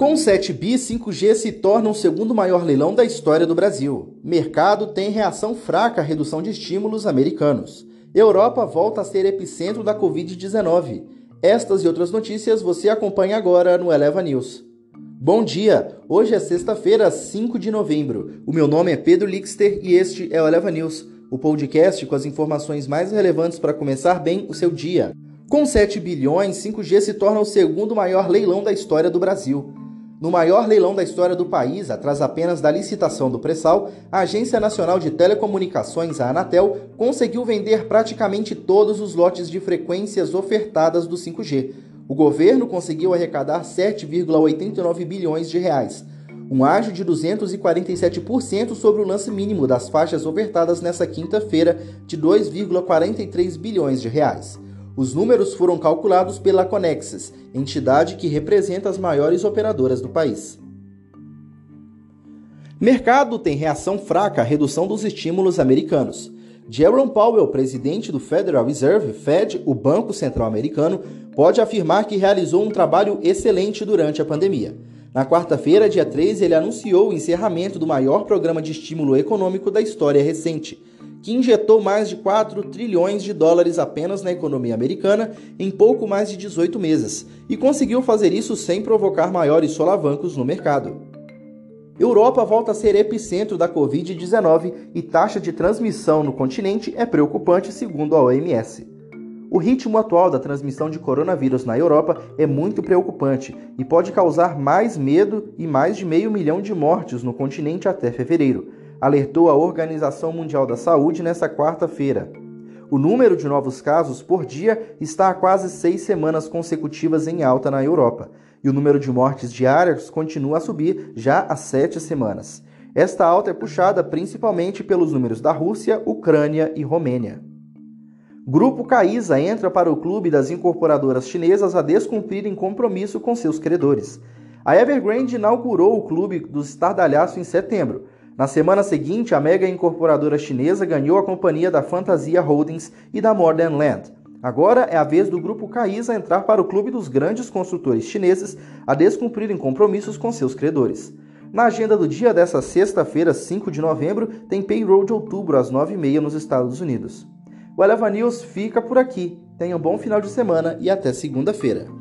Com 7 bi, 5G se torna o segundo maior leilão da história do Brasil. Mercado tem reação fraca à redução de estímulos americanos. Europa volta a ser epicentro da Covid-19. Estas e outras notícias você acompanha agora no Eleva News. Bom dia! Hoje é sexta-feira, 5 de novembro. O meu nome é Pedro Lixter e este é o Eleva News, o podcast com as informações mais relevantes para começar bem o seu dia. Com 7 bilhões, 5G se torna o segundo maior leilão da história do Brasil. No maior leilão da história do país, atrás apenas da licitação do pré-sal, a Agência Nacional de Telecomunicações, a Anatel, conseguiu vender praticamente todos os lotes de frequências ofertadas do 5G. O governo conseguiu arrecadar 7,89 bilhões de reais, um ágio de 247% sobre o lance mínimo das faixas ofertadas nesta quinta-feira de 2,43 bilhões de reais. Os números foram calculados pela Conexis, entidade que representa as maiores operadoras do país. Mercado tem reação fraca à redução dos estímulos americanos. Jerome Powell, presidente do Federal Reserve, Fed, o Banco Central Americano, pode afirmar que realizou um trabalho excelente durante a pandemia. Na quarta-feira, dia 13, ele anunciou o encerramento do maior programa de estímulo econômico da história recente, que injetou mais de 4 trilhões de dólares apenas na economia americana em pouco mais de 18 meses, e conseguiu fazer isso sem provocar maiores solavancos no mercado. Europa volta a ser epicentro da Covid-19 e taxa de transmissão no continente é preocupante, segundo a OMS. O ritmo atual da transmissão de coronavírus na Europa é muito preocupante e pode causar mais medo e mais de meio milhão de mortes no continente até fevereiro alertou a Organização Mundial da Saúde nesta quarta-feira. O número de novos casos por dia está há quase seis semanas consecutivas em alta na Europa, e o número de mortes diárias continua a subir já há sete semanas. Esta alta é puxada principalmente pelos números da Rússia, Ucrânia e Romênia. Grupo Caísa entra para o clube das incorporadoras chinesas a descumprirem compromisso com seus credores. A Evergrande inaugurou o clube do estardalhaço em setembro, na semana seguinte, a mega incorporadora chinesa ganhou a companhia da Fantasia Holdings e da Modern Land. Agora é a vez do grupo Caísa entrar para o clube dos grandes construtores chineses a descumprirem compromissos com seus credores. Na agenda do dia dessa sexta-feira, 5 de novembro, tem payroll de outubro às 9h30 nos Estados Unidos. O Eleva News fica por aqui. Tenha um bom final de semana e até segunda-feira.